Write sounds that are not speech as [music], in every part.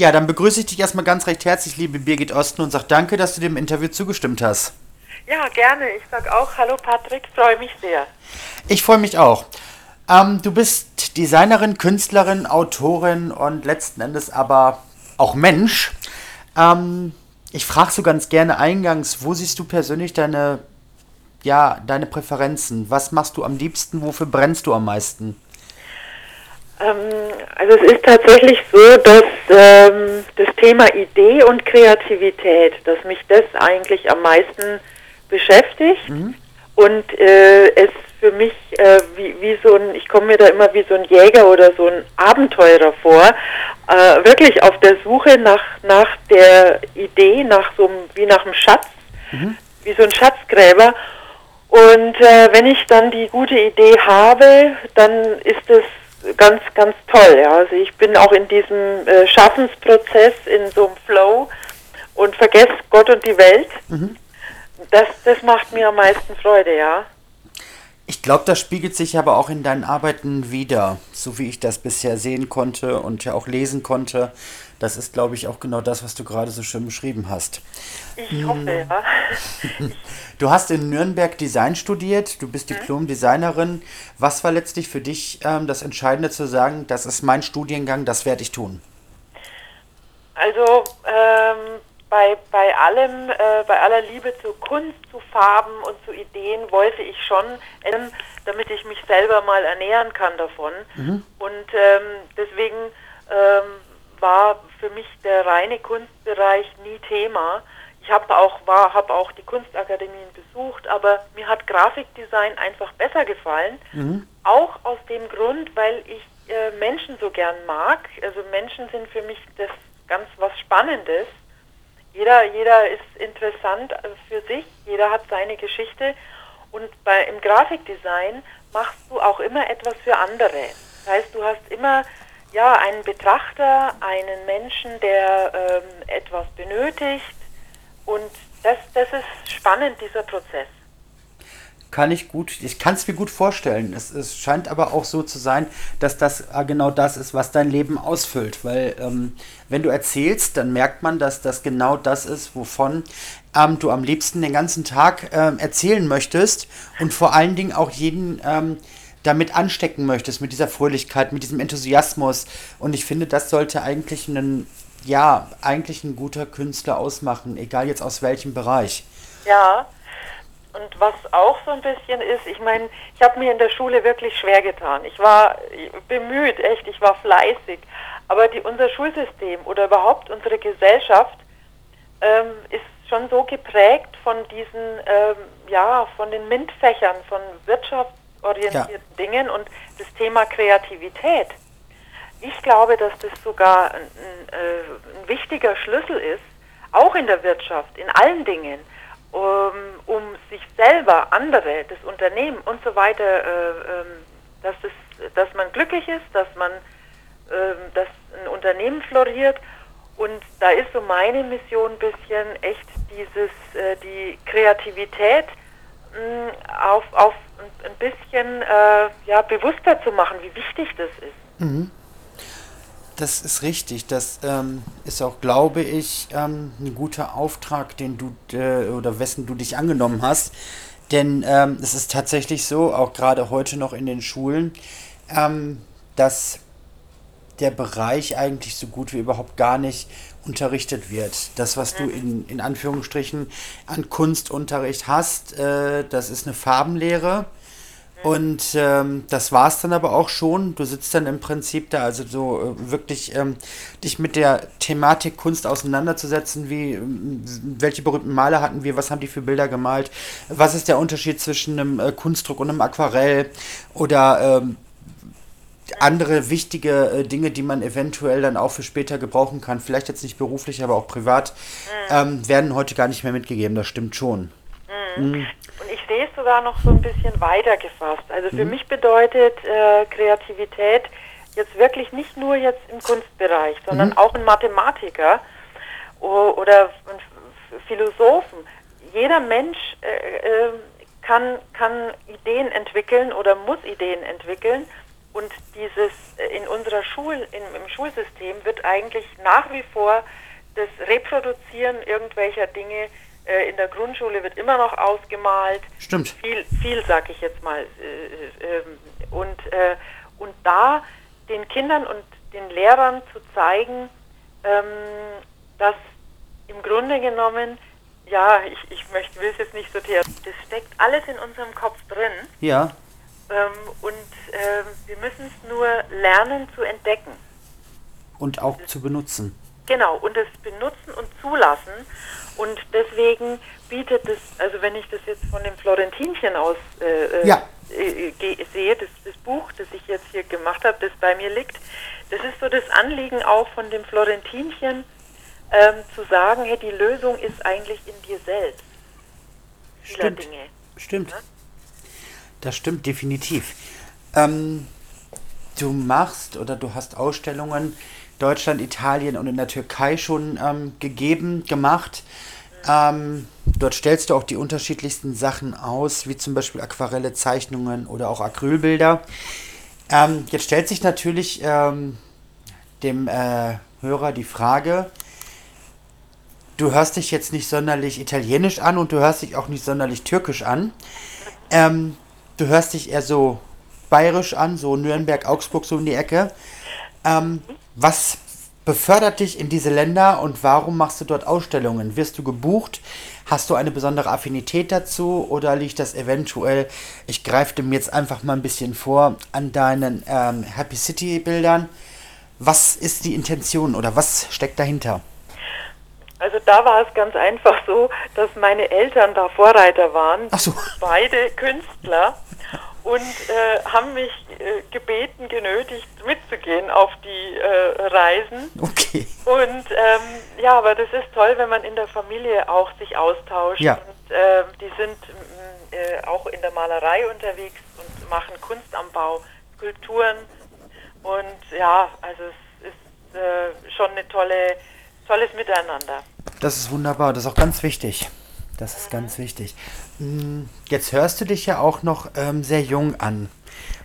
Ja, dann begrüße ich dich erstmal ganz recht herzlich, liebe Birgit Osten, und sag danke, dass du dem Interview zugestimmt hast. Ja, gerne. Ich sag auch Hallo Patrick, freue mich sehr. Ich freue mich auch. Ähm, du bist Designerin, Künstlerin, Autorin und letzten Endes aber auch Mensch. Ähm, ich frage so ganz gerne eingangs, wo siehst du persönlich deine, ja, deine Präferenzen? Was machst du am liebsten? Wofür brennst du am meisten? Ähm, also es ist tatsächlich so, dass ähm, das Thema Idee und Kreativität, dass mich das eigentlich am meisten beschäftigt mhm. und äh, es für mich äh, wie, wie so ein, ich komme mir da immer wie so ein Jäger oder so ein Abenteurer vor, äh, wirklich auf der Suche nach, nach der Idee, nach so einem, wie nach einem Schatz, mhm. wie so ein Schatzgräber. Und äh, wenn ich dann die gute Idee habe, dann ist es ganz, ganz toll. Ja. Also ich bin auch in diesem äh, Schaffensprozess, in so einem Flow und vergesse Gott und die Welt. Mhm. Das, das macht mir am meisten Freude, ja. Ich glaube, das spiegelt sich aber auch in deinen Arbeiten wieder, so wie ich das bisher sehen konnte und ja auch lesen konnte. Das ist, glaube ich, auch genau das, was du gerade so schön beschrieben hast. Ich hoffe, ja. [laughs] Du hast in Nürnberg Design studiert, du bist mhm. Diplom-Designerin. Was war letztlich für dich ähm, das Entscheidende zu sagen, das ist mein Studiengang, das werde ich tun? Also ähm, bei, bei allem, äh, bei aller Liebe zur Kunst, zu Farben und zu Ideen wollte ich schon, ähm, damit ich mich selber mal ernähren kann davon. Mhm. Und ähm, deswegen ähm, war für mich der reine Kunstbereich nie Thema. Ich habe auch, hab auch die Kunstakademien besucht, aber mir hat Grafikdesign einfach besser gefallen. Mhm. Auch aus dem Grund, weil ich äh, Menschen so gern mag. Also Menschen sind für mich das ganz was Spannendes jeder, jeder ist interessant für sich, jeder hat seine Geschichte. Und bei, im Grafikdesign machst du auch immer etwas für andere. Das heißt, du hast immer ja, einen Betrachter, einen Menschen, der ähm, etwas benötigt. Und das, das ist spannend, dieser Prozess kann ich gut, ich kann es mir gut vorstellen. Es, es, scheint aber auch so zu sein, dass das äh, genau das ist, was dein Leben ausfüllt. Weil ähm, wenn du erzählst, dann merkt man, dass das genau das ist, wovon ähm, du am liebsten den ganzen Tag ähm, erzählen möchtest und vor allen Dingen auch jeden ähm, damit anstecken möchtest, mit dieser Fröhlichkeit, mit diesem Enthusiasmus. Und ich finde, das sollte eigentlich ein, ja, eigentlich ein guter Künstler ausmachen, egal jetzt aus welchem Bereich. Ja, und was auch so ein bisschen ist, ich meine, ich habe mir in der Schule wirklich schwer getan. Ich war bemüht, echt, ich war fleißig. Aber die, unser Schulsystem oder überhaupt unsere Gesellschaft ähm, ist schon so geprägt von diesen, ähm, ja, von den MINT-Fächern, von wirtschaftsorientierten ja. Dingen und das Thema Kreativität. Ich glaube, dass das sogar ein, ein, äh, ein wichtiger Schlüssel ist, auch in der Wirtschaft, in allen Dingen um, um sich selber, andere, das Unternehmen und so weiter, äh, ähm, dass, es, dass man glücklich ist, dass man, äh, dass ein Unternehmen floriert. Und da ist so meine Mission ein bisschen echt dieses, äh, die Kreativität mh, auf, auf ein, bisschen äh, ja, bewusster zu machen, wie wichtig das ist. Mhm. Das ist richtig. Das ähm, ist auch, glaube ich, ähm, ein guter Auftrag, den du äh, oder wessen du dich angenommen hast. Denn ähm, es ist tatsächlich so, auch gerade heute noch in den Schulen, ähm, dass der Bereich eigentlich so gut wie überhaupt gar nicht unterrichtet wird. Das, was du in, in Anführungsstrichen an Kunstunterricht hast, äh, das ist eine Farbenlehre und ähm, das war es dann aber auch schon. Du sitzt dann im Prinzip da, also so äh, wirklich ähm, dich mit der Thematik Kunst auseinanderzusetzen, wie ähm, welche berühmten Maler hatten wir, was haben die für Bilder gemalt, was ist der Unterschied zwischen einem äh, Kunstdruck und einem Aquarell oder ähm, andere wichtige äh, Dinge, die man eventuell dann auch für später gebrauchen kann, vielleicht jetzt nicht beruflich, aber auch privat, mhm. ähm, werden heute gar nicht mehr mitgegeben. Das stimmt schon. Mhm. Mhm sehe es sogar noch so ein bisschen weiter gefasst. Also für mhm. mich bedeutet äh, Kreativität jetzt wirklich nicht nur jetzt im Kunstbereich, sondern mhm. auch ein Mathematiker oder ein Philosophen. Jeder Mensch äh, äh, kann, kann Ideen entwickeln oder muss Ideen entwickeln, Und dieses äh, in unserer Schul, in, im Schulsystem wird eigentlich nach wie vor das Reproduzieren irgendwelcher Dinge in der Grundschule wird immer noch ausgemalt. Stimmt. Viel, viel sag ich jetzt mal. Äh, äh, und, äh, und da den Kindern und den Lehrern zu zeigen, ähm, dass im Grunde genommen, ja, ich, ich möchte, will es jetzt nicht so theoretisch, das steckt alles in unserem Kopf drin. Ja. Ähm, und ähm, wir müssen es nur lernen zu entdecken. Und auch zu benutzen. Genau, und es benutzen und zulassen. Und deswegen bietet es, also wenn ich das jetzt von dem Florentinchen aus äh, ja. äh, sehe, das, das, Buch, das ich jetzt hier gemacht habe, das bei mir liegt, das ist so das Anliegen auch von dem Florentinchen, ähm, zu sagen, hey, die Lösung ist eigentlich in dir selbst. Stimmt. Dinge. Stimmt. Ja? Das stimmt definitiv. Ähm, du machst oder du hast Ausstellungen Deutschland, Italien und in der Türkei schon ähm, gegeben, gemacht. Ähm, dort stellst du auch die unterschiedlichsten Sachen aus, wie zum Beispiel Aquarelle, Zeichnungen oder auch Acrylbilder. Ähm, jetzt stellt sich natürlich ähm, dem äh, Hörer die Frage, du hörst dich jetzt nicht sonderlich italienisch an und du hörst dich auch nicht sonderlich türkisch an. Ähm, du hörst dich eher so bayerisch an, so Nürnberg, Augsburg, so in die Ecke. Ähm, was befördert dich in diese Länder und warum machst du dort Ausstellungen? Wirst du gebucht? Hast du eine besondere Affinität dazu oder liegt das eventuell, ich greife dem jetzt einfach mal ein bisschen vor, an deinen ähm, Happy City Bildern? Was ist die Intention oder was steckt dahinter? Also da war es ganz einfach so, dass meine Eltern da Vorreiter waren. Ach so. Beide Künstler und äh, haben mich äh, gebeten, genötigt, mitzugehen auf die äh, Reisen. Okay. Und ähm, ja, aber das ist toll, wenn man in der Familie auch sich austauscht. Ja. Und äh, die sind äh, auch in der Malerei unterwegs und machen Kunst am Bau, Skulpturen. Und ja, also es ist äh, schon eine tolle, tolles Miteinander. Das ist wunderbar, das ist auch ganz wichtig. Das ist ganz wichtig. Hm, jetzt hörst du dich ja auch noch ähm, sehr jung an.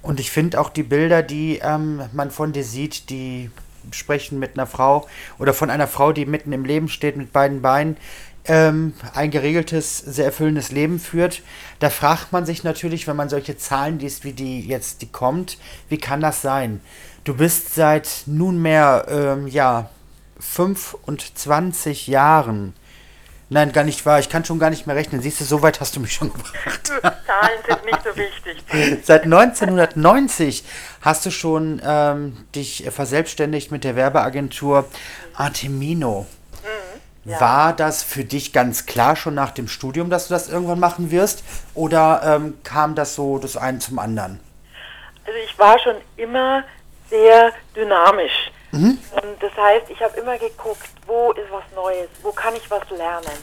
Und ich finde auch die Bilder, die ähm, man von dir sieht, die sprechen mit einer Frau oder von einer Frau, die mitten im Leben steht mit beiden Beinen, ähm, ein geregeltes, sehr erfüllendes Leben führt. Da fragt man sich natürlich, wenn man solche Zahlen liest, wie die jetzt die kommt, wie kann das sein? Du bist seit nunmehr, ähm, ja, 25 Jahren Nein, gar nicht wahr. Ich kann schon gar nicht mehr rechnen. Siehst du, so weit hast du mich schon gebracht. [laughs] Zahlen sind nicht so wichtig. [laughs] Seit 1990 hast du schon ähm, dich verselbstständigt mit der Werbeagentur Artemino. Mhm, ja. War das für dich ganz klar schon nach dem Studium, dass du das irgendwann machen wirst? Oder ähm, kam das so das eine zum anderen? Also ich war schon immer sehr dynamisch. Mhm. Und das heißt, ich habe immer geguckt, wo ist was Neues, wo kann ich was lernen.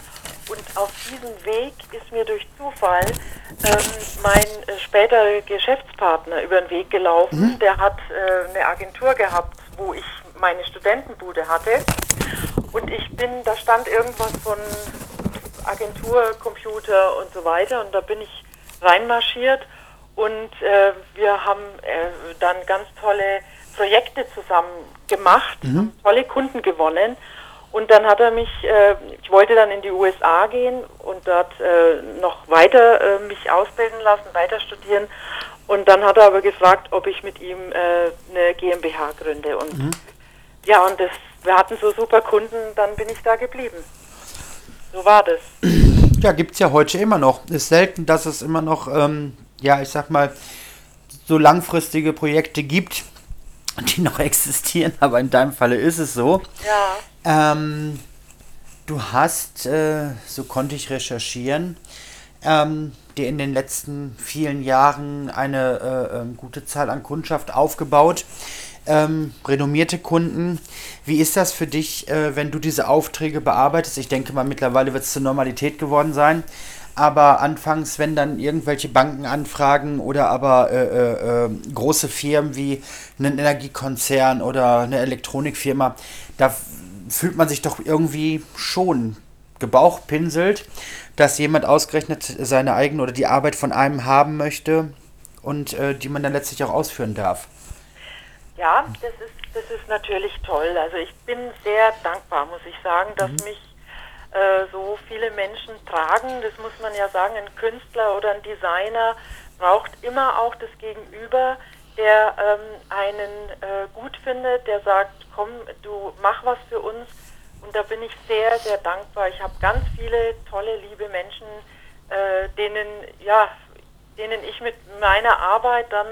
Und auf diesem Weg ist mir durch Zufall ähm, mein äh, späterer Geschäftspartner über den Weg gelaufen. Mhm. Der hat äh, eine Agentur gehabt, wo ich meine Studentenbude hatte. Und ich bin, da stand irgendwas von Agentur, Computer und so weiter. Und da bin ich reinmarschiert und äh, wir haben äh, dann ganz tolle Projekte zusammen gemacht, mhm. tolle Kunden gewonnen. Und dann hat er mich, äh, ich wollte dann in die USA gehen und dort äh, noch weiter äh, mich ausbilden lassen, weiter studieren. Und dann hat er aber gefragt, ob ich mit ihm äh, eine GmbH gründe. Und mhm. ja, und das, wir hatten so super Kunden, dann bin ich da geblieben. So war das. Ja, gibt es ja heute immer noch. Ist selten, dass es immer noch, ähm, ja, ich sag mal, so langfristige Projekte gibt die noch existieren, aber in deinem Falle ist es so. Ja. Ähm, du hast, äh, so konnte ich recherchieren, ähm, dir in den letzten vielen Jahren eine äh, äh, gute Zahl an Kundschaft aufgebaut. Ähm, renommierte Kunden. Wie ist das für dich, äh, wenn du diese Aufträge bearbeitest? Ich denke mal, mittlerweile wird es zur Normalität geworden sein aber anfangs, wenn dann irgendwelche Banken anfragen oder aber äh, äh, äh, große Firmen wie ein Energiekonzern oder eine Elektronikfirma, da fühlt man sich doch irgendwie schon gebauchpinselt, dass jemand ausgerechnet seine eigene oder die Arbeit von einem haben möchte und äh, die man dann letztlich auch ausführen darf. Ja, das ist, das ist natürlich toll. Also ich bin sehr dankbar, muss ich sagen, dass mich äh, so viele Menschen tragen. Das muss man ja sagen, ein Künstler oder ein Designer braucht immer auch das Gegenüber, der ähm, einen äh, gut findet, der sagt, komm, du mach was für uns. Und da bin ich sehr, sehr dankbar. Ich habe ganz viele tolle, liebe Menschen, äh, denen, ja, denen ich mit meiner Arbeit dann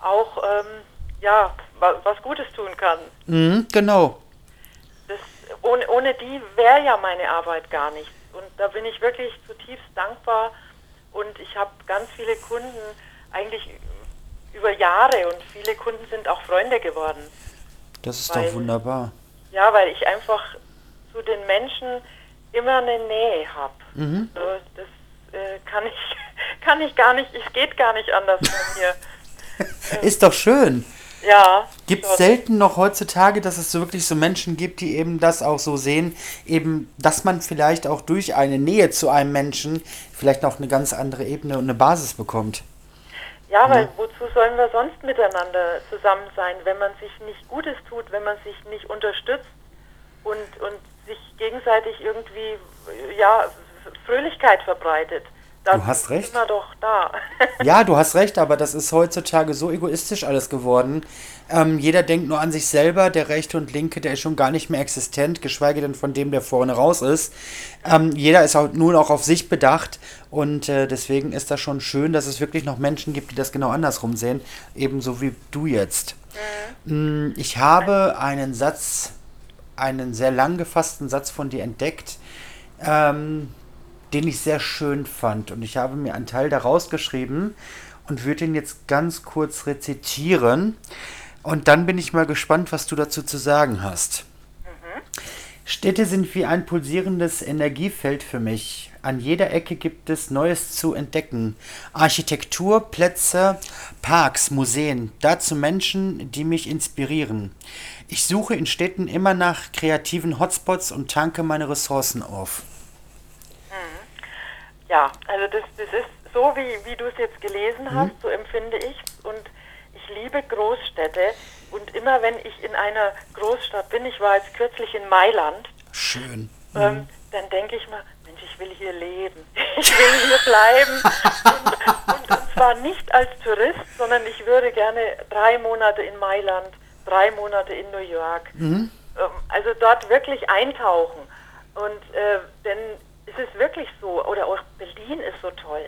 auch ähm, ja, wa was Gutes tun kann. Mhm, genau. Ohne, ohne die wäre ja meine Arbeit gar nichts. Und da bin ich wirklich zutiefst dankbar. Und ich habe ganz viele Kunden, eigentlich über Jahre und viele Kunden sind auch Freunde geworden. Das ist Weil- doch wunderbar. Ja, weil ich einfach zu den Menschen immer eine Nähe habe. Mhm. Das äh, kann ich [laughs] kann ich gar nicht, es geht gar nicht anders bei mir. [laughs] Ist doch schön. Ja. Gibt es selten noch heutzutage, dass es so wirklich so Menschen gibt, die eben das auch so sehen, eben, dass man vielleicht auch durch eine Nähe zu einem Menschen vielleicht noch eine ganz andere Ebene und eine Basis bekommt. Ja, weil wozu sollen wir sonst miteinander zusammen sein, wenn man sich nicht Gutes tut, wenn man sich nicht unterstützt und, und sich gegenseitig irgendwie, ja, Fröhlichkeit verbreitet. Da Du hast recht. [laughs] Ja, du hast recht, aber das ist heutzutage so egoistisch alles geworden. Ähm, jeder denkt nur an sich selber, der rechte und linke, der ist schon gar nicht mehr existent, geschweige denn von dem, der vorne raus ist. Ähm, jeder ist auch nur noch auf sich bedacht und äh, deswegen ist das schon schön, dass es wirklich noch Menschen gibt, die das genau andersrum sehen, ebenso wie du jetzt. Mm, Ich habe einen Satz, einen sehr lang gefassten Satz von dir entdeckt, ähm, den ich sehr schön fand. Und ich habe mir einen Teil daraus geschrieben und würde ihn jetzt ganz kurz rezitieren. Und dann bin ich mal gespannt, was du dazu zu sagen hast. Städte sind wie ein pulsierendes Energiefeld für mich. An jeder Ecke gibt es Neues zu entdecken. Architektur, Plätze, Parks, Museen, dazu Menschen, die mich inspirieren. Ich suche in Städten immer nach kreativen Hotspots und tanke meine Ressourcen auf. Ja, also das, das ist so, wie, wie du es jetzt gelesen hast, so empfinde ich Und ich liebe Großstädte. Und immer wenn ich in einer Großstadt bin, ich war jetzt kürzlich in Mailand, Schön. ähm, dann denke ich mal, Mensch, ich will hier leben. [laughs] Ich will hier bleiben. und, und, und zwar nicht als Tourist, sondern ich würde gerne drei Monate in Mailand, drei Monate in New York. Ähm, also dort wirklich eintauchen. Und äh, denn es ist wirklich so, oder auch Berlin ist so toll.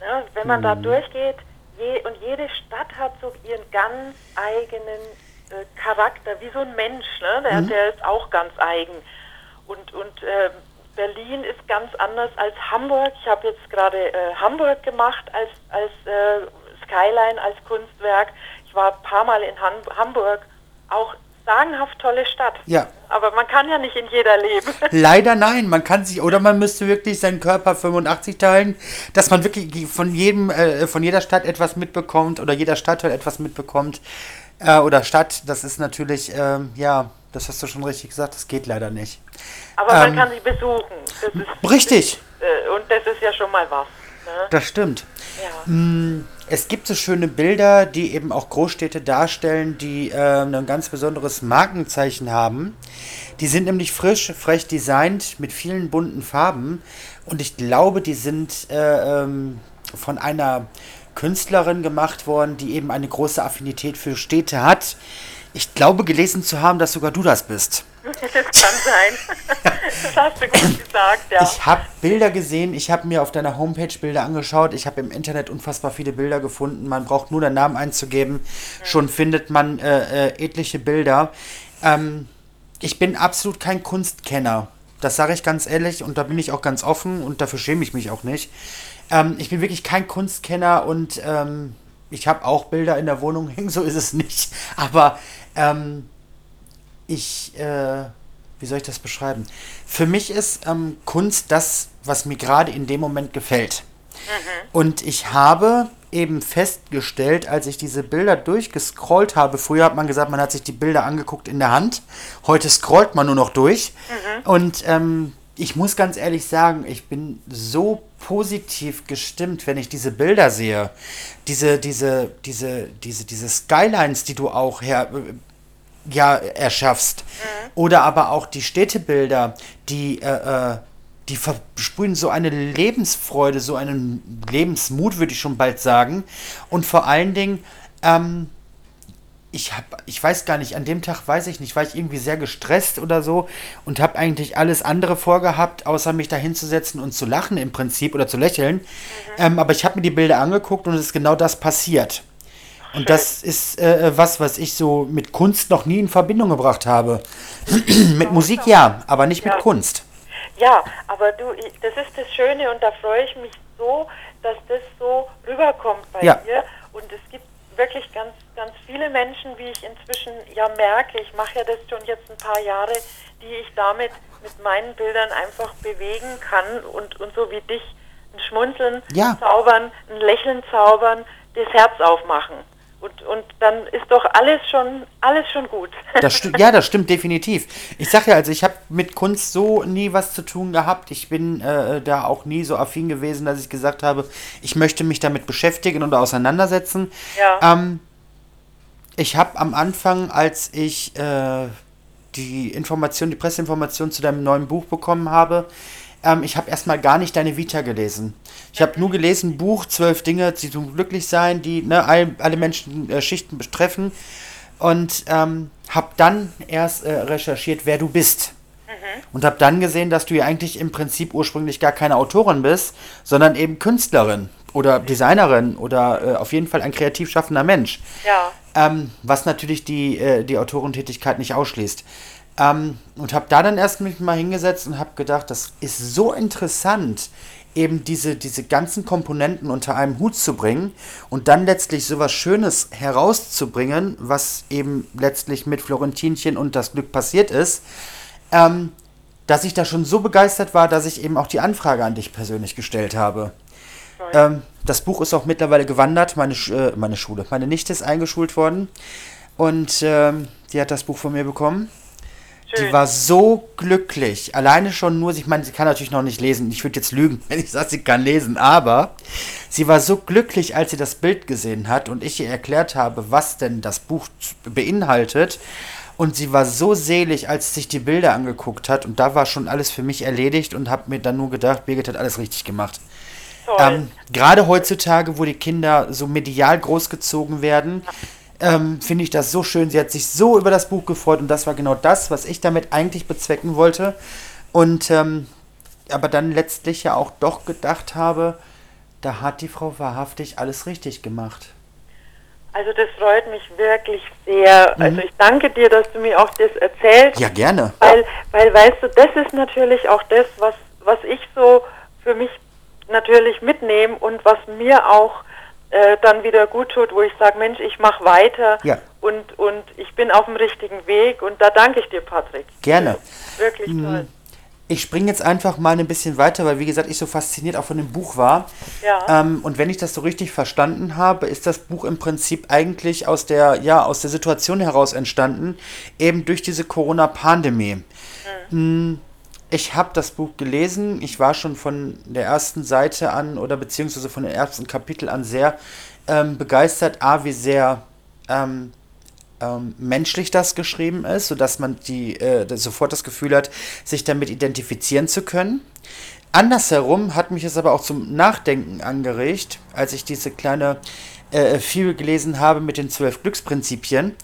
Ne? Wenn man da durchgeht, je, und jede Stadt hat so ihren ganz eigenen äh, Charakter, wie so ein Mensch, ne? der, der ist auch ganz eigen. Und, und äh, Berlin ist ganz anders als Hamburg. Ich habe jetzt gerade äh, Hamburg gemacht als, als äh, Skyline, als Kunstwerk. Ich war ein paar Mal in Han Hamburg. Auch sagenhaft tolle Stadt. Ja. Aber man kann ja nicht in jeder leben. [laughs] Leider nein, man kann sich, oder man müsste wirklich seinen Körper 85 teilen, dass man wirklich von jedem, äh, von jeder Stadt etwas mitbekommt oder jeder Stadtteil etwas mitbekommt. Äh, oder Stadt, das ist natürlich, ähm, ja, das hast du schon richtig gesagt, das geht leider nicht. Aber man Ähm, kann sie besuchen. Das ist, Richtig, äh, und das ist ja schon mal was. Ne? das stimmt. Ja. Es gibt so schöne Bilder, die eben auch Großstädte darstellen, die äh, ein ganz besonderes Markenzeichen haben. Die sind nämlich frisch, frech designt mit vielen bunten Farben. Und ich glaube, die sind äh, ähm, von einer Künstlerin gemacht worden, die eben eine große Affinität für Städte hat. Ich glaube gelesen zu haben, dass sogar du das bist. Das kann sein. [laughs] das hast du gut gesagt, ja. Ich habe Bilder gesehen, ich habe mir auf deiner Homepage Bilder angeschaut, ich habe im Internet unfassbar viele Bilder gefunden. Man braucht nur den Namen einzugeben, schon findet man äh, äh, etliche Bilder. Ähm, ich bin absolut kein Kunstkenner. Das sage ich ganz ehrlich und da bin ich auch ganz offen und dafür schäme ich mich auch nicht. Ähm, ich bin wirklich kein Kunstkenner und ähm, ich habe auch Bilder in der Wohnung hängen, [laughs] so ist es nicht. Aber ähm, ich, äh, wie soll ich das beschreiben? Für mich ist ähm, Kunst das, was mir gerade in dem Moment gefällt. Und ich habe eben festgestellt, als ich diese Bilder durchgescrollt habe, früher hat man gesagt, man hat sich die Bilder angeguckt in der Hand, heute scrollt man nur noch durch. Und ähm, ich muss ganz ehrlich sagen, ich bin so positiv gestimmt, wenn ich diese Bilder sehe. Diese, diese, diese, diese, diese Skylines, die du auch her, ja, erschaffst. Mhm. Oder aber auch die Städtebilder, die, äh, äh, die versprühen so eine Lebensfreude, so einen Lebensmut, würde ich schon bald sagen. Und vor allen Dingen, ähm, ich habe, ich weiß gar nicht, an dem Tag weiß ich nicht, war ich irgendwie sehr gestresst oder so und habe eigentlich alles andere vorgehabt, außer mich da hinzusetzen und zu lachen im Prinzip oder zu lächeln. Mhm. Ähm, aber ich habe mir die Bilder angeguckt und es ist genau das passiert. Und das ist äh, äh, was, was ich so mit Kunst noch nie in Verbindung gebracht habe. [clears throat] mit Musik ja, aber nicht ja. mit Kunst. Ja, aber du, das ist das Schöne und da freue ich mich so, dass das so rüberkommt bei ja. dir. Und es gibt wirklich ganz, ganz viele Menschen, wie ich inzwischen ja merke, ich mache ja das schon jetzt ein paar Jahre, die ich damit mit meinen Bildern einfach bewegen kann und, und so wie dich ein Schmunzeln ja. zaubern, ein Lächeln zaubern, das Herz aufmachen. Und, und dann ist doch alles schon, alles schon gut. Das ja, das stimmt definitiv. Ich sag ja, also ich habe mit Kunst so nie was zu tun gehabt. Ich bin äh, da auch nie so affin gewesen, dass ich gesagt habe, ich möchte mich damit beschäftigen und auseinandersetzen. Ja. Ähm, ich habe am Anfang, als ich äh, die Information, die Presseinformation zu deinem neuen Buch bekommen habe, ähm, ich habe erstmal gar nicht deine Vita gelesen. Ich habe nur gelesen, Buch, zwölf Dinge, die zum glücklich sein, die ne, all, alle Menschen äh, Schichten betreffen. Und ähm, habe dann erst äh, recherchiert, wer du bist. Mhm. Und habe dann gesehen, dass du ja eigentlich im Prinzip ursprünglich gar keine Autorin bist, sondern eben Künstlerin oder Designerin oder äh, auf jeden Fall ein kreativ schaffender Mensch. Ja. Ähm, was natürlich die, äh, die Autorentätigkeit nicht ausschließt. Ähm, und habe da dann erst mich mal hingesetzt und habe gedacht, das ist so interessant, eben diese, diese ganzen Komponenten unter einem Hut zu bringen und dann letztlich sowas Schönes herauszubringen, was eben letztlich mit Florentinchen und das Glück passiert ist, ähm, dass ich da schon so begeistert war, dass ich eben auch die Anfrage an dich persönlich gestellt habe. Ähm, das Buch ist auch mittlerweile gewandert, meine, äh, meine Schule, meine Nichte ist eingeschult worden und ähm, die hat das Buch von mir bekommen Schön. Die war so glücklich. Alleine schon nur, ich meine, sie kann natürlich noch nicht lesen. Ich würde jetzt lügen, [laughs] wenn ich sage, sie kann lesen. Aber sie war so glücklich, als sie das Bild gesehen hat und ich ihr erklärt habe, was denn das Buch beinhaltet. Und sie war so selig, als sie sich die Bilder angeguckt hat. Und da war schon alles für mich erledigt und habe mir dann nur gedacht, Birgit hat alles richtig gemacht. Ähm, Gerade heutzutage, wo die Kinder so medial großgezogen werden, ähm, finde ich das so schön. Sie hat sich so über das Buch gefreut und das war genau das, was ich damit eigentlich bezwecken wollte. Und ähm, aber dann letztlich ja auch doch gedacht habe, da hat die Frau wahrhaftig alles richtig gemacht. Also das freut mich wirklich sehr. Mhm. Also ich danke dir, dass du mir auch das erzählst. Ja, gerne. Weil, weil weißt du, das ist natürlich auch das, was, was ich so für mich natürlich mitnehme und was mir auch äh, dann wieder gut tut, wo ich sage, Mensch, ich mache weiter ja. und, und ich bin auf dem richtigen Weg und da danke ich dir, Patrick. Gerne. Wirklich mhm. toll. Ich springe jetzt einfach mal ein bisschen weiter, weil wie gesagt, ich so fasziniert auch von dem Buch war. Ja. Ähm, und wenn ich das so richtig verstanden habe, ist das Buch im Prinzip eigentlich aus der, ja, aus der Situation heraus entstanden, eben durch diese Corona-Pandemie. Mhm. Hm ich habe das Buch gelesen. Ich war schon von der ersten Seite an oder beziehungsweise von den ersten Kapitel an sehr ähm, begeistert. A, wie sehr ähm, ähm, menschlich das geschrieben ist, sodass man die, äh, sofort das Gefühl hat, sich damit identifizieren zu können. Andersherum hat mich es aber auch zum Nachdenken angeregt, als ich diese kleine äh, viel gelesen habe mit den zwölf Glücksprinzipien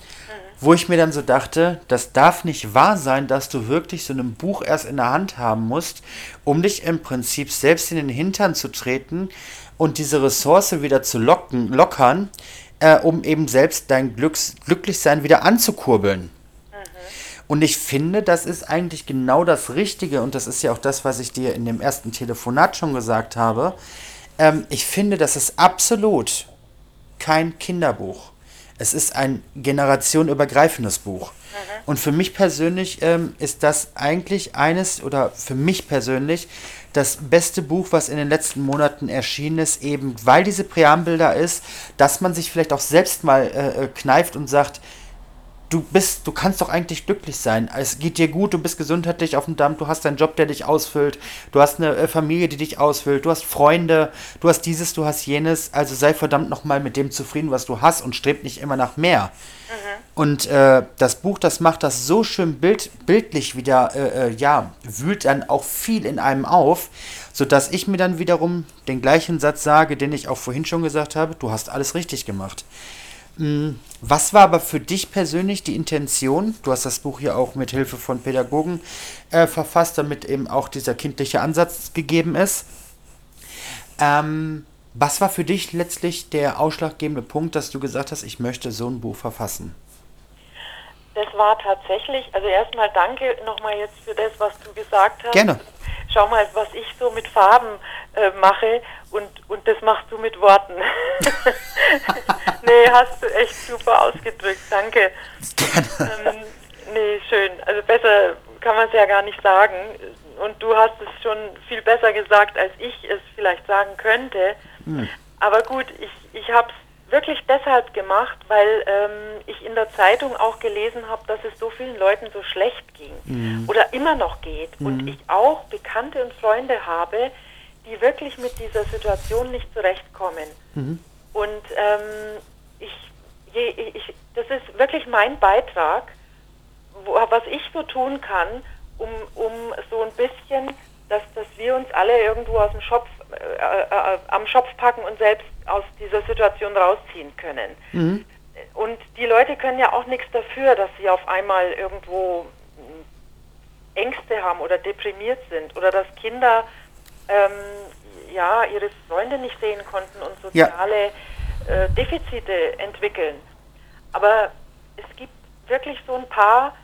wo ich mir dann so dachte, das darf nicht wahr sein, dass du wirklich so ein Buch erst in der Hand haben musst, um dich im Prinzip selbst in den Hintern zu treten und diese Ressource wieder zu locken, lockern, äh, um eben selbst dein Glücks Glücklichsein wieder anzukurbeln. Mhm. Und ich finde, das ist eigentlich genau das Richtige und das ist ja auch das, was ich dir in dem ersten Telefonat schon gesagt habe. Ähm, ich finde, das ist absolut kein Kinderbuch. Es ist ein generationenübergreifendes Buch. Mhm. Und für mich persönlich ähm, ist das eigentlich eines, oder für mich persönlich, das beste Buch, was in den letzten Monaten erschienen ist, eben weil diese Präambel da ist, dass man sich vielleicht auch selbst mal äh, äh kneift und sagt, du bist, du kannst doch eigentlich glücklich sein. Es geht dir gut, du bist gesundheitlich auf dem Damm, du hast einen Job, der dich ausfüllt, du hast eine äh, Familie, die dich ausfüllt, du hast Freunde, du hast dieses, du hast jenes. Also sei verdammt nochmal mit dem zufrieden, was du hast und streb nicht immer nach mehr. Mhm. Und äh, das Buch, das macht das so schön bild, bildlich wieder, äh, äh, ja, wühlt dann auch viel in einem auf, sodass ich mir dann wiederum den gleichen Satz sage, den ich auch vorhin schon gesagt habe, du hast alles richtig gemacht. Hm, was war aber für dich persönlich die Intention? Du hast das Buch ja auch mit Hilfe von Pädagogen äh, verfasst, damit eben auch dieser kindliche Ansatz gegeben ist. Ähm, was war für dich letztlich der ausschlaggebende Punkt, dass du gesagt hast, ich möchte so ein Buch verfassen? Das war tatsächlich, also erstmal danke nochmal jetzt für das, was du gesagt hast. Gerne. Schau mal, was ich so mit Farben äh, mache und, und das machst du mit Worten. [laughs] nee, hast du echt super ausgedrückt, danke. Ähm, nee, schön. Also besser kann man es ja gar nicht sagen. Und du hast es schon viel besser gesagt, als ich es vielleicht sagen könnte. Hm. Aber gut, ich, ich habe es wirklich deshalb gemacht, weil ähm, ich in der Zeitung auch gelesen habe, dass es so vielen Leuten so schlecht ging mhm. oder immer noch geht. Mhm. Und ich auch Bekannte und Freunde habe, die wirklich mit dieser Situation nicht zurechtkommen. Mhm. Und ähm, ich, je, ich, das ist wirklich mein Beitrag, wo, was ich so tun kann, um, um so ein bisschen, dass, dass wir uns alle irgendwo aus dem Schopf, äh, äh, am Schopf packen und selbst aus dieser Situation rausziehen können. Mhm. Und die Leute können ja auch nichts dafür, dass sie auf einmal irgendwo Ängste haben oder deprimiert sind oder dass Kinder ähm, ja, ihre Freunde nicht sehen konnten und soziale ja. äh, Defizite entwickeln. Aber es gibt wirklich so ein paar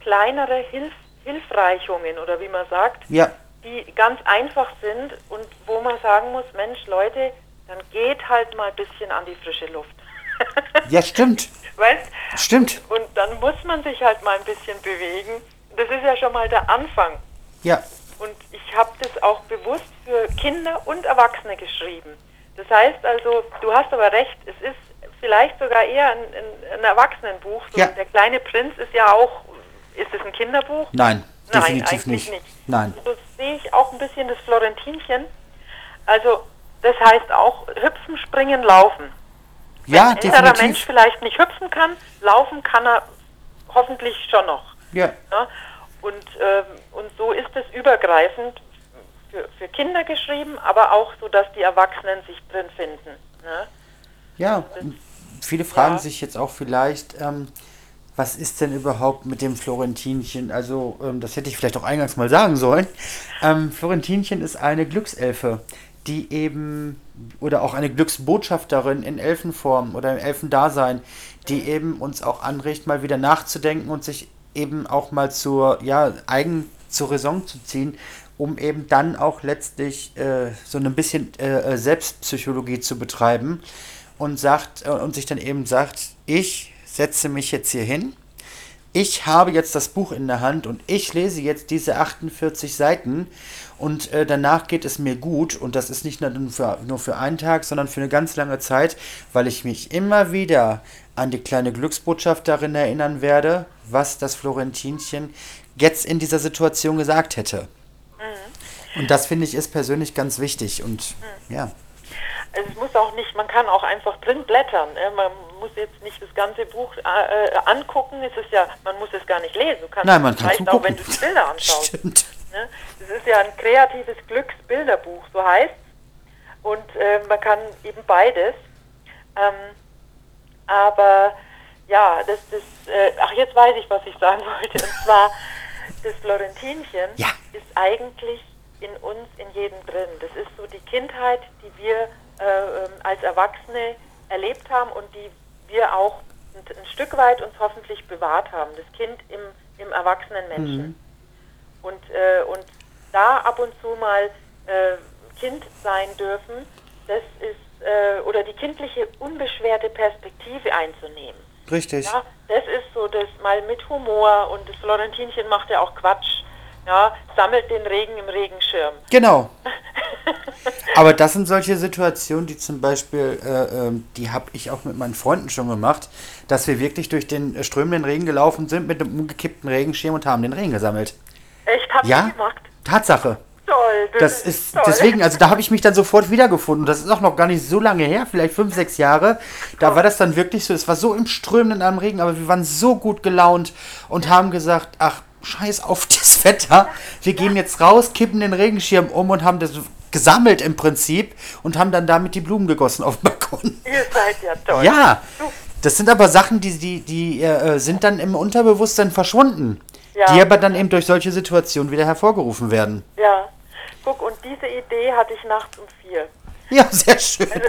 kleinere Hilf Hilfreichungen oder wie man sagt, ja. Die ganz einfach sind und wo man sagen muss, Mensch, Leute, dann geht halt mal ein bisschen an die frische Luft. [laughs] ja, stimmt. Weißt? Stimmt. Und, dann muss man sich halt mal ein bisschen bewegen. Das ist ja schon mal der Anfang. Ja. Und ich habe das auch bewusst für Kinder und Erwachsene geschrieben. Das heißt also, du hast aber recht, es ist vielleicht sogar eher ein, ein, ein Erwachsenenbuch. So ja. Der kleine Prinz ist ja auch, ist es ein Kinderbuch? Nein, definitiv Nein, nicht. nicht. Nein. So sehe ich auch ein bisschen das Florentinchen. Also das heißt auch hüpfen, springen, laufen. Ja, Wenn ein älterer Mensch vielleicht nicht hüpfen kann, laufen kann er hoffentlich schon noch. Ja. ja? Und, ähm, und so ist es übergreifend für, für Kinder geschrieben, aber auch so, dass die Erwachsenen sich drin finden. Ne? Ja, viele fragen ja. sich jetzt auch vielleicht, ähm, was ist denn überhaupt mit dem Florentinchen? Also, ähm, das hätte ich vielleicht auch eingangs mal sagen sollen. Ähm, Florentinchen ist eine Glückselfe, die eben, oder auch eine Glücksbotschafterin in Elfenform oder im Elfendasein, die eben uns auch anregt, mal wieder nachzudenken und sich eben auch mal zur, ja, eigen zur Raison zu ziehen, um eben dann auch letztlich äh, so ein bisschen äh, Selbstpsychologie zu betreiben und sagt äh, und sich dann eben sagt, ich setze mich jetzt hier hin, ich habe jetzt das Buch in der Hand und ich lese jetzt diese 48 Seiten und äh, danach geht es mir gut und das ist nicht nur für, nur für einen Tag, sondern für eine ganz lange Zeit, weil ich mich immer wieder an die kleine Glücksbotschaft darin erinnern werde, was das Florentinchen jetzt in dieser Situation gesagt hätte. Mhm. Und das finde ich ist persönlich ganz wichtig und mhm. ja. Es muss auch nicht, man kann auch einfach drin blättern. Äh, man muss jetzt nicht das ganze Buch äh, äh, angucken. Es ist ja, man muss es gar nicht lesen. Du kannst Nein, man kann es auch, wenn du die Bilder [laughs] anschaust. Stimmt. Ne? Es ist ja ein kreatives Glücksbilderbuch, so heißt Und äh, man kann eben beides. Ähm, aber ja, das, das, äh, ach jetzt weiß ich, was ich sagen [laughs] wollte. Und zwar, das Florentinchen ja. ist eigentlich in uns, in jedem drin. Das ist so die Kindheit, die wir äh, ähm, als Erwachsene erlebt haben und die wir auch ein, ein, Stück weit uns hoffentlich bewahrt haben. Das Kind im, im erwachsenen Menschen. Mhm. Und, äh, und da ab und zu mal äh, Kind sein dürfen, das ist, äh, oder die kindliche unbeschwerte Perspektive einzunehmen. Richtig. Ja, das ist so das mal mit Humor und das Florentinchen macht ja auch Quatsch. Ja, sammelt den Regen im Regenschirm. Genau. [laughs] Aber das sind solche Situationen, die zum Beispiel, äh, ähm, die habe ich auch mit meinen Freunden schon gemacht, dass wir wirklich durch den strömenden Regen gelaufen sind mit einem umgekippten Regenschirm und haben den Regen gesammelt. Echt, habt Ja, gemacht? Tatsache. Toll. Das ist toll. deswegen, also da habe ich mich dann sofort wiedergefunden. Das ist auch noch gar nicht so lange her, vielleicht fünf, sechs Jahre. Da war das dann wirklich so, es war so im Strömenden am Regen, aber wir waren so gut gelaunt und haben gesagt, ach, scheiß auf das [laughs] Wetter. Wir gehen jetzt raus, kippen den Regenschirm um und haben das gesammelt im Prinzip und haben dann damit die Blumen gegossen auf dem Balkon. [laughs] Ihr seid ja toll. Ja, das sind aber Sachen, die, die, die äh, sind dann im Unterbewusstsein verschwunden. Ja. Die aber dann eben durch solche Situationen wieder hervorgerufen werden. Ja. Guck, und diese Idee hatte ich nachts um vier. [laughs] Ja, sehr schön. Also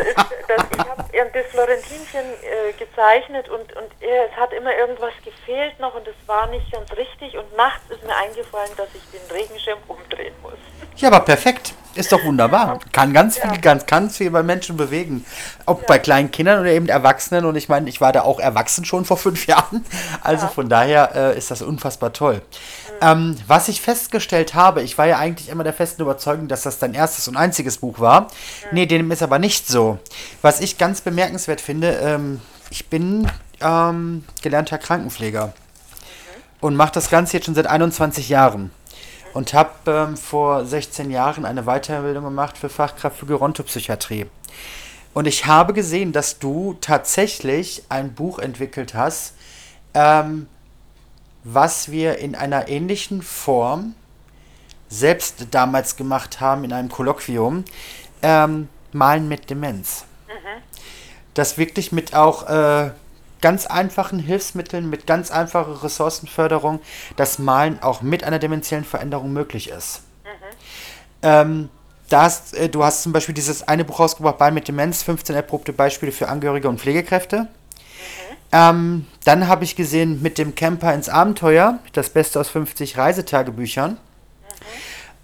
das, ich habe das Florentinchen äh, gezeichnet und, und äh, es hat immer irgendwas gefehlt noch und es war nicht ganz richtig und nachts ist mir eingefallen, dass ich den Regenschirm umdrehen muss. Ja, aber perfekt. Ist doch wunderbar. Kann ganz viel, ganz, ganz viel bei Menschen bewegen. Ob bei kleinen Kindern oder eben Erwachsenen. Und ich meine, ich war da auch erwachsen schon vor fünf [laughs] Jahren. Also von daher äh, ist das unfassbar toll. Ähm, was ich festgestellt habe, ich war ja eigentlich immer der festen Überzeugung, dass das dein erstes und einziges Buch war. Nee, dem ist aber nicht so. Was ich ganz bemerkenswert finde, ähm, ich bin ähm, gelernter Krankenpfleger und mache das Ganze jetzt schon seit 21 Jahren. Und habe ähm, vor 16 Jahren eine Weiterbildung gemacht für Fachkraft für Gerontopsychiatrie. Und ich habe gesehen, dass du tatsächlich ein Buch entwickelt hast, ähm, was wir in einer ähnlichen Form selbst damals gemacht haben in einem Kolloquium, ähm, Malen mit Demenz. Das wirklich mit auch äh, ganz einfachen Hilfsmitteln, mit ganz einfacher Ressourcenförderung, das Malen auch mit einer dementiellen Veränderung möglich ist. Ähm, da hast, äh, du hast zum Beispiel dieses eine Buch rausgebracht, Ball mit Demenz, 15 erprobte Beispiele für Angehörige und Pflegekräfte. Ähm, dann habe ich gesehen mit dem Camper ins Abenteuer, das Beste aus 50 Reisetagebüchern.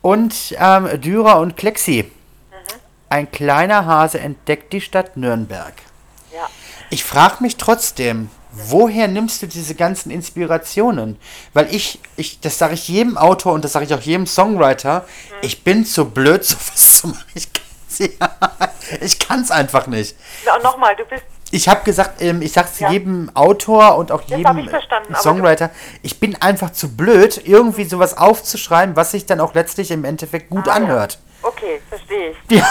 Und ähm, Dürer und Klexi. Ein kleiner Hase entdeckt die Stadt Nürnberg. Ich frage mich trotzdem, woher nimmst du diese ganzen Inspirationen? Weil ich, ich das sage ich jedem Autor und das sage ich auch jedem Songwriter, ich bin zu blöd, [laughs] sowas zu machen. Ich ja, [laughs] ich kann's einfach nicht. Ja, nochmal, du bist Ich habe gesagt, ähm, ich sag's Ja. jedem Autor und auch jedem ich Songwriter, ich bin einfach zu blöd, irgendwie sowas aufzuschreiben, was sich dann auch letztlich im Endeffekt gut Ah, anhört. Okay, verstehe ich. Ja.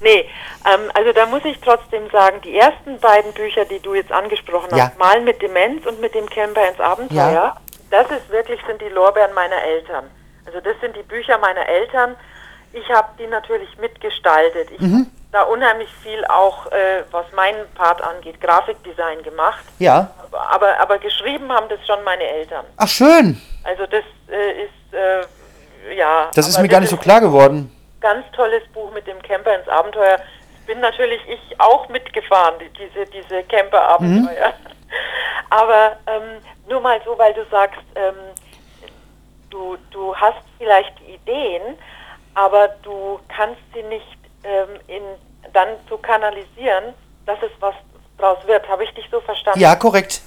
Nee, ähm, also da muss ich trotzdem sagen, die ersten beiden Bücher, die du jetzt angesprochen Ja. hast, Mal mit Demenz und mit dem Camper ins Abenteuer, Ja. das ist wirklich, sind die Lorbeeren meiner Eltern. Also das sind die Bücher meiner Eltern. Ich habe die natürlich mitgestaltet. Ich Mhm. habe da unheimlich viel auch, äh, was meinen Part angeht, Grafikdesign gemacht. Ja. Aber, aber geschrieben haben das schon meine Eltern. Ach schön. Also das äh, ist, äh, ja... Das ist mir gar nicht so klar geworden. ganz tolles Buch mit dem Camper ins Abenteuer. Bin natürlich ich auch mitgefahren, die, diese, diese Camper-Abenteuer. [laughs] Aber ähm, nur mal so, weil du sagst, ähm, du, du hast vielleicht Ideen, aber du kannst sie nicht ähm, in, dann so kanalisieren, dass es was draus wird. Habe ich dich so verstanden? Ja, korrekt.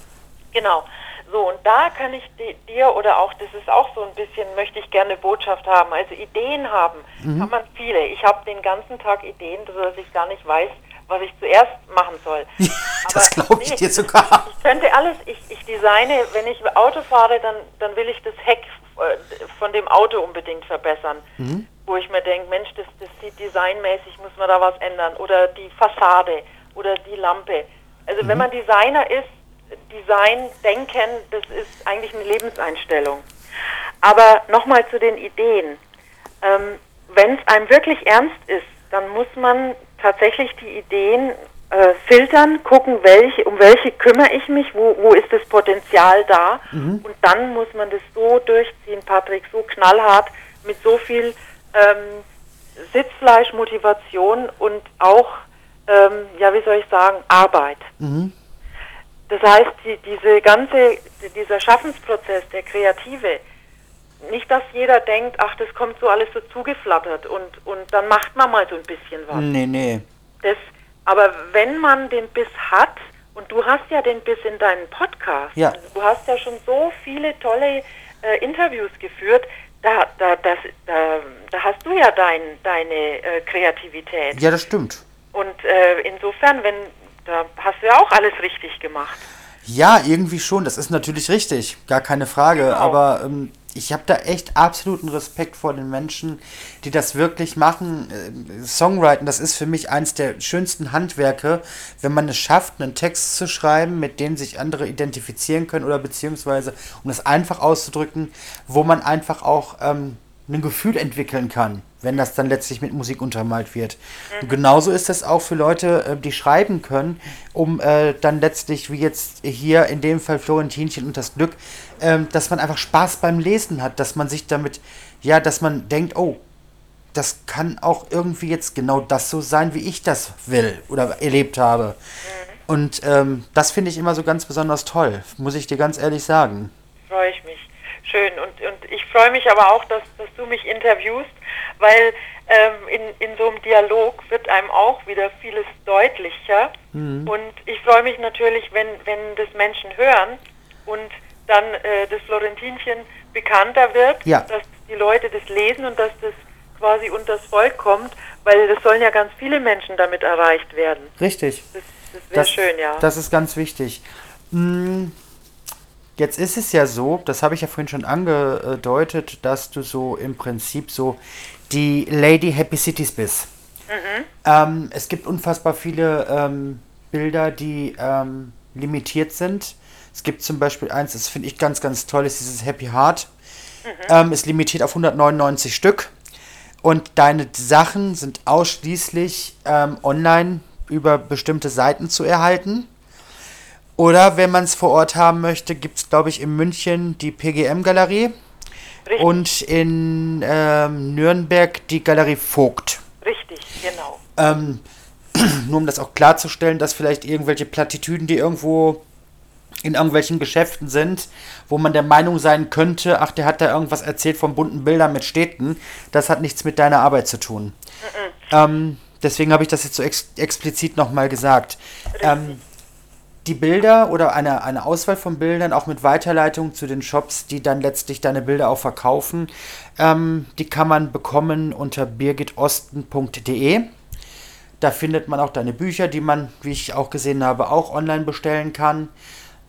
Genau. So, und da kann ich di- dir oder auch, das ist auch so ein bisschen, möchte ich gerne Botschaft haben. Also Ideen haben kann man viele. Ich habe den ganzen Tag Ideen, sodass ich gar nicht weiß, was ich zuerst machen soll. [laughs] Das Aber glaube ich dir sogar. Ich könnte alles, ich, ich designe, wenn ich Auto fahre, dann, dann will ich das Heck äh, von dem Auto unbedingt verbessern. Mhm. Wo ich mir denke, Mensch, das, das sieht designmäßig, muss man da was ändern. Oder die Fassade oder die Lampe. Also Mhm. wenn man Designer ist, Design denken, das ist eigentlich eine Lebenseinstellung. Aber nochmal zu den Ideen. Ähm, wenn es einem wirklich ernst ist, dann muss man tatsächlich die Ideen äh, filtern, gucken, welche, um welche kümmere ich mich, wo, wo ist das Potenzial da. Und dann muss man das so durchziehen, Patrick, so knallhart, mit so viel ähm, Sitzfleisch, Motivation und auch, ähm, ja, wie soll ich sagen, Arbeit. Das heißt, die, diese ganze, dieser Schaffensprozess, der Kreative, nicht, dass jeder denkt, ach, das kommt so alles so zugeflattert und, und dann macht man mal so ein bisschen was. Nee, nee. Das, aber wenn man den Biss hat, und du hast ja den Biss in deinem Podcast, Ja. du hast ja schon so viele tolle äh, Interviews geführt, da, da, das, da, da hast du ja dein, deine äh, Kreativität. Ja, das stimmt. Und äh, insofern, wenn, da hast du ja auch alles richtig gemacht. Ja, irgendwie schon. Das ist natürlich richtig. Gar keine Frage. Genau. Aber ähm, ich habe da echt absoluten Respekt vor den Menschen, die das wirklich machen. Äh, Songwriting, das ist für mich eins der schönsten Handwerke, wenn man es schafft, einen Text zu schreiben, mit dem sich andere identifizieren können oder beziehungsweise, um das einfach auszudrücken, wo man einfach auch ähm, ein Gefühl entwickeln kann, wenn das dann letztlich mit Musik untermalt wird. Und genauso ist es auch für Leute, äh, die schreiben können, um äh, dann letztlich, wie jetzt hier in dem Fall Florentinchen und das Glück, ähm, dass man einfach Spaß beim Lesen hat, dass man sich damit, ja, dass man denkt, oh, das kann auch irgendwie jetzt genau das so sein, wie ich das will oder erlebt habe. Und ähm, das finde ich immer so ganz besonders toll, muss ich dir ganz ehrlich sagen. Freue ich mich. Schön. Und, und ich freue mich aber auch, dass, dass du mich interviewst, weil ähm, in, in so einem Dialog wird einem auch wieder vieles deutlicher. Und ich freue mich natürlich, wenn, wenn das Menschen hören und dann äh, das Florentinchen bekannter wird, Ja. dass die Leute das lesen und dass das quasi unters Volk kommt, weil das sollen ja ganz viele Menschen damit erreicht werden. Richtig. Das, das wäre schön, ja. Das ist ganz wichtig. Mm, Jetzt ist es ja so, das habe ich ja vorhin schon angedeutet, dass du so im Prinzip so die Lady Happy Cities bist. Ähm, es gibt unfassbar viele ähm, Bilder, die ähm, limitiert sind. Es gibt zum Beispiel eins, das finde ich ganz, ganz toll, ist dieses Happy Heart. Ähm, ist limitiert auf 199 Stück. Und deine Sachen sind ausschließlich ähm, online über bestimmte Seiten zu erhalten. Oder wenn man es vor Ort haben möchte, gibt es, glaube ich, in München die PGM-Galerie Richtig, und in ähm, Nürnberg die Galerie Vogt. richtig, genau. Ähm, [clears throat] nur um das auch klarzustellen, dass vielleicht irgendwelche Plattitüden, die irgendwo in irgendwelchen Geschäften sind, wo man der Meinung sein könnte, ach, der hat da irgendwas erzählt von bunten Bildern mit Städten, das hat nichts mit deiner Arbeit zu tun. Ähm, deswegen habe ich das jetzt so ex explizit nochmal gesagt. Ähm, die Bilder oder eine, eine Auswahl von Bildern, auch mit Weiterleitung zu den Shops, die dann letztlich deine Bilder auch verkaufen, ähm, die kann man bekommen unter birgitosten.de. Da findet man auch deine Bücher, die man, wie ich auch gesehen habe, auch online bestellen kann.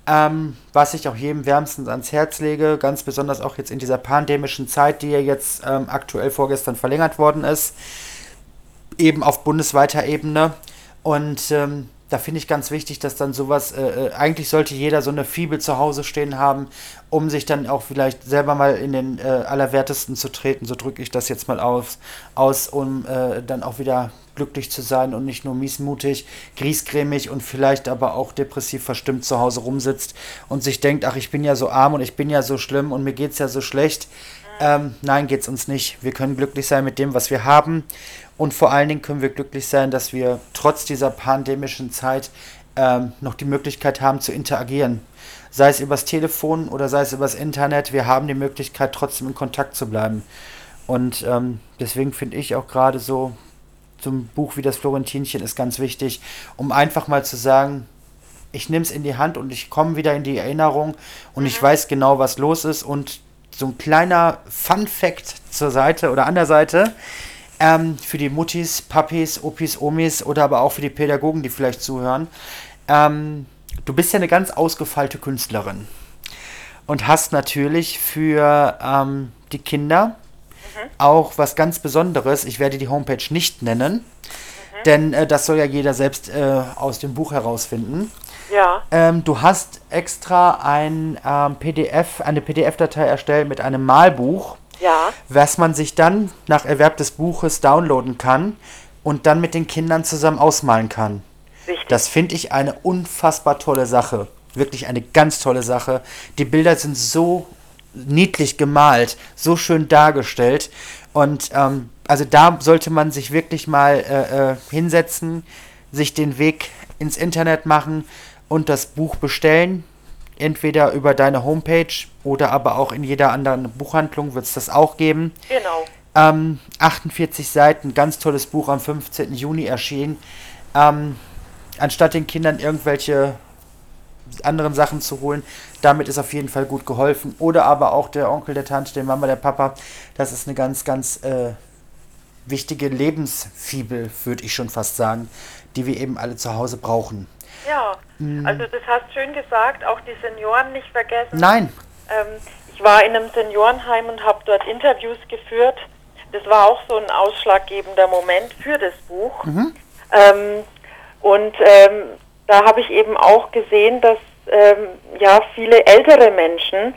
Ähm, was ich auch jedem wärmstens ans Herz lege, ganz besonders auch jetzt in dieser pandemischen Zeit, die ja jetzt ähm, aktuell vorgestern verlängert worden ist, eben auf bundesweiter Ebene. Und ähm, da finde ich ganz wichtig, dass dann sowas, äh, äh, eigentlich sollte jeder so eine Fibel zu Hause stehen haben, um sich dann auch vielleicht selber mal in den äh, Allerwertesten zu treten, so drücke ich das jetzt mal aus, aus um äh, dann auch wieder glücklich zu sein und nicht nur miesmutig, griesgrämig und vielleicht aber auch depressiv verstimmt zu Hause rumsitzt und sich denkt, ach, ich bin ja so arm und ich bin ja so schlimm und mir geht's ja so schlecht. Ähm, nein, geht's uns nicht. Wir können glücklich sein mit dem, was wir haben. Und vor allen Dingen können wir glücklich sein, dass wir trotz dieser pandemischen Zeit ähm, noch die Möglichkeit haben zu interagieren. Sei es übers Telefon oder sei es übers Internet. Wir haben die Möglichkeit, trotzdem in Kontakt zu bleiben. Und ähm, deswegen finde ich auch gerade so, so ein Buch wie das Florentinchen ist ganz wichtig, um einfach mal zu sagen, ich nehme es in die Hand und ich komme wieder in die Erinnerung und ich weiß genau, was los ist. Und so ein kleiner Fun-Fact zur Seite oder an der Seite ähm, für die Muttis, Papis, Opis, Omis oder aber auch für die Pädagogen, die vielleicht zuhören. Ähm, du bist ja eine ganz ausgefeilte Künstlerin und hast natürlich für ähm, die Kinder auch was ganz Besonderes. Ich werde die Homepage nicht nennen, denn äh, das soll ja jeder selbst äh, aus dem Buch herausfinden. Ja, Ähm, du hast extra ein ähm, PDF, eine PDF-Datei erstellt mit einem Malbuch, ja, was man sich dann nach Erwerb des Buches downloaden kann und dann mit den Kindern zusammen ausmalen kann. richtig. Das finde ich eine unfassbar tolle Sache. Wirklich eine ganz tolle Sache. Die Bilder sind so niedlich gemalt, so schön dargestellt. Und ähm, also da sollte man sich wirklich mal äh, äh, hinsetzen, sich den Weg ins Internet machen und das Buch bestellen. Entweder über deine Homepage oder aber auch in jeder anderen Buchhandlung wird es das auch geben. Genau. Ähm, 48 Seiten, ganz tolles Buch am 15. Juni erschienen. Ähm, anstatt den Kindern irgendwelche anderen Sachen zu holen. Damit ist auf jeden Fall gut geholfen. Oder aber auch der Onkel, der Tante, der Mama, der Papa. Das ist eine ganz, ganz äh, wichtige Lebensfibel, würde ich schon fast sagen, die wir eben alle zu Hause brauchen. Ja, mhm. also das hast schön gesagt, auch die Senioren nicht vergessen. Nein. Ähm, ich war in einem Seniorenheim und habe dort Interviews geführt. Das war auch so ein ausschlaggebender Moment für das Buch. Mhm. Ähm, und ähm, da habe ich eben auch gesehen, dass ähm, ja viele ältere Menschen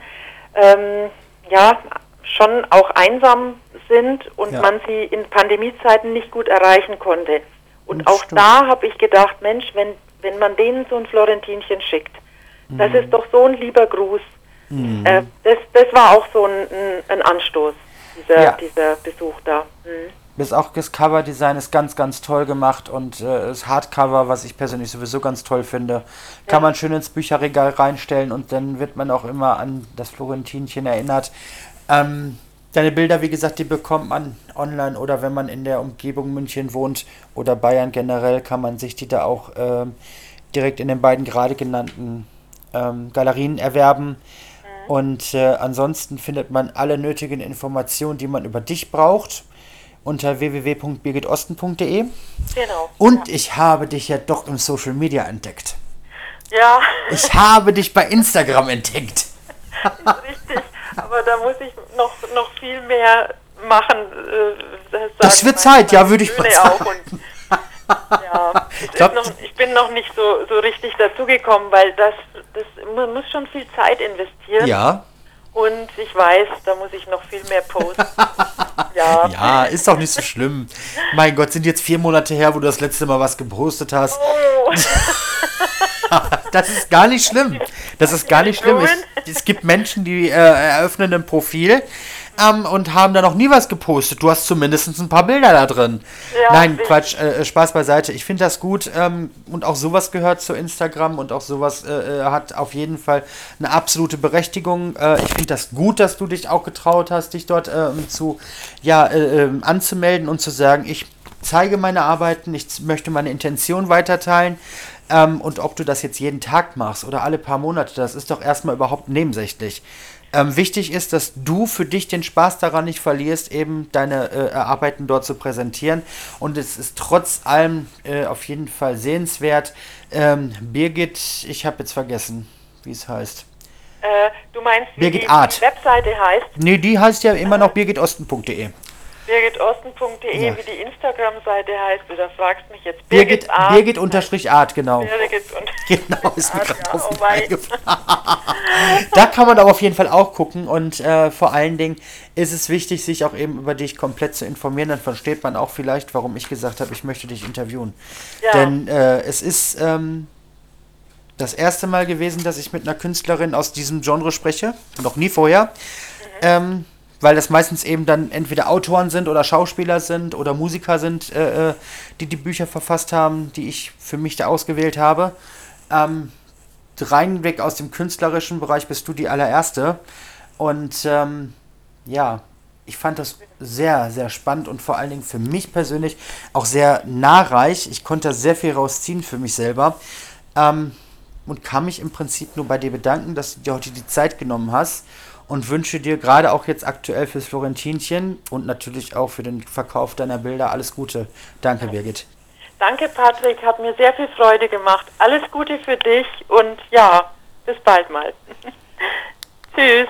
ähm, ja schon auch einsam sind und ja. man sie in Pandemiezeiten nicht gut erreichen konnte. Und das auch stimmt. da habe ich gedacht, Mensch, wenn, wenn man denen so ein Florentinchen schickt, mhm. das ist doch so ein lieber Gruß. Mhm. Äh, das, das war auch so ein, ein Anstoß, dieser, ja. dieser Besuch da. Mhm. Das auch das Coverdesign ist ganz, ganz toll gemacht und äh, das Hardcover, was ich persönlich sowieso ganz toll finde, kann ja. man schön ins Bücherregal reinstellen und dann wird man auch immer an das Florentinchen erinnert. Ähm, deine Bilder, wie gesagt, die bekommt man online oder wenn man in der Umgebung München wohnt oder Bayern generell, kann man sich die da auch ähm, direkt in den beiden gerade genannten ähm, Galerien erwerben. Mhm. Und äh, ansonsten findet man alle nötigen Informationen, die man über dich braucht unter www.birgitosten.de. Genau. Und ja. ich habe dich ja doch im Social Media entdeckt. Ja. Ich habe dich bei Instagram entdeckt. [laughs] Richtig, aber da muss ich noch, noch viel mehr machen. Äh, das wird Zeit, ja, würde ich mal sagen. Und, [laughs] ja, ich, glaub, noch, ich bin noch nicht so, so richtig dazugekommen, weil das, das, man muss schon viel Zeit investieren. Ja. Und ich weiß, da muss ich noch viel mehr posten. [laughs] ja. ja, ist doch nicht so schlimm. Mein Gott, sind jetzt vier Monate her, wo du das letzte Mal was gepostet hast. Oh. [laughs] [laughs] das ist gar nicht schlimm. Das ist gar nicht schlimm. Es, es gibt Menschen, die äh, eröffnen ein Profil ähm, und haben da noch nie was gepostet. Du hast zumindest ein paar Bilder da drin. Ja, Nein, Quatsch, äh, äh, Spaß beiseite. Ich finde das gut ähm, und auch sowas gehört zu Instagram und auch sowas äh, äh hat auf jeden Fall eine absolute Berechtigung. Äh, ich finde das gut, dass du dich auch getraut hast, dich dort ähm, zu, ja, äh, ähm, anzumelden und zu sagen, ich zeige meine Arbeiten, ich möchte meine Intention weiterteilen. Ähm, und ob du das jetzt jeden Tag machst oder alle paar Monate, das ist doch erstmal überhaupt nebensächlich. Ähm, wichtig ist, dass du für dich den Spaß daran nicht verlierst, eben deine äh, Arbeiten dort zu präsentieren. Und es ist trotz allem äh, auf jeden Fall sehenswert. Ähm, Birgit, ich habe jetzt vergessen, wie es heißt. Äh, du meinst, wie Birgit die, Art. die Webseite heißt? Nee, die heißt ja immer noch birgitosten.de birgitosten.de, ja. wie die Instagram-Seite heißt. Du das fragst mich jetzt. Birgit, Birgit Art. Birgit unterstrich Art, genau. Birgit [laughs] genau, ist mir gerade ja, oh [laughs] Da kann man aber auf jeden Fall auch gucken und äh, vor allen Dingen ist es wichtig, sich auch eben über dich komplett zu informieren. Dann versteht man auch vielleicht, warum ich gesagt habe, ich möchte dich interviewen. Ja. Denn äh, es ist ähm, das erste Mal gewesen, dass ich mit einer Künstlerin aus diesem Genre spreche. Noch nie vorher. Mhm. Ähm, weil das meistens eben dann entweder Autoren sind oder Schauspieler sind oder Musiker sind, äh, äh, die die Bücher verfasst haben, die ich für mich da ausgewählt habe. Ähm, reinweg aus dem künstlerischen Bereich bist du die allererste. Und ähm, ja, ich fand das sehr, sehr spannend und vor allen Dingen für mich persönlich auch sehr nahreich. Ich konnte sehr viel rausziehen für mich selber. Ähm, und kann mich im Prinzip nur bei dir bedanken, dass du dir heute die Zeit genommen hast und wünsche dir gerade auch jetzt aktuell fürs Florentinchen und natürlich auch für den Verkauf deiner Bilder alles Gute. Danke, Birgit. Danke, Patrick. Hat mir sehr viel Freude gemacht. Alles Gute für dich und ja, bis bald mal. [laughs] Tschüss.